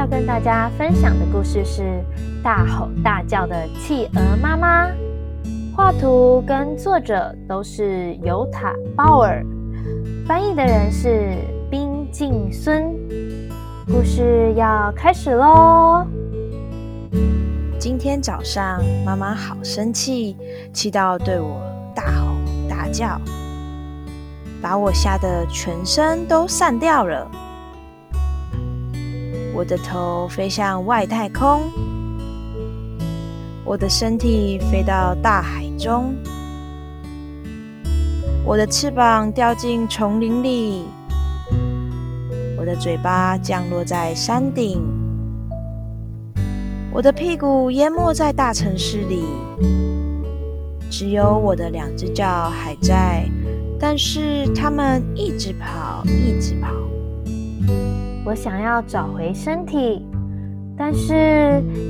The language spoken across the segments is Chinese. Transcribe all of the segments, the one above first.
要跟大家分享的故事是《大吼大叫的企鹅妈妈》。画图跟作者都是尤塔·鲍尔，翻译的人是冰静孙。故事要开始喽！今天早上，妈妈好生气，气到对我大吼大叫，把我吓得全身都散掉了。我的头飞向外太空，我的身体飞到大海中，我的翅膀掉进丛林里，我的嘴巴降落在山顶，我的屁股淹没在大城市里。只有我的两只脚还在，但是它们一直跑，一直跑。我想要找回身体，但是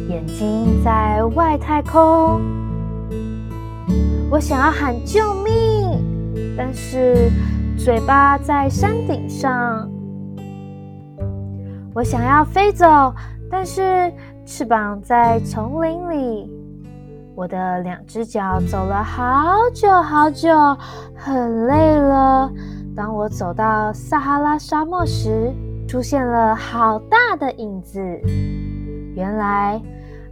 眼睛在外太空。我想要喊救命，但是嘴巴在山顶上。我想要飞走，但是翅膀在丛林里。我的两只脚走了好久好久，很累了。当我走到撒哈拉沙漠时，出现了好大的影子，原来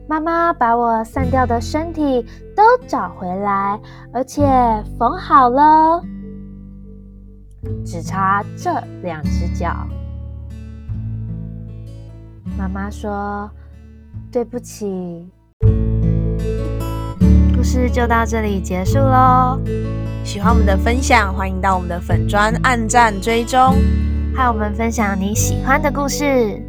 妈妈把我散掉的身体都找回来，而且缝好了，只差这两只脚。妈妈说：“对不起。”故事就到这里结束喽。喜欢我们的分享，欢迎到我们的粉砖按赞追踪。和我们分享你喜欢的故事。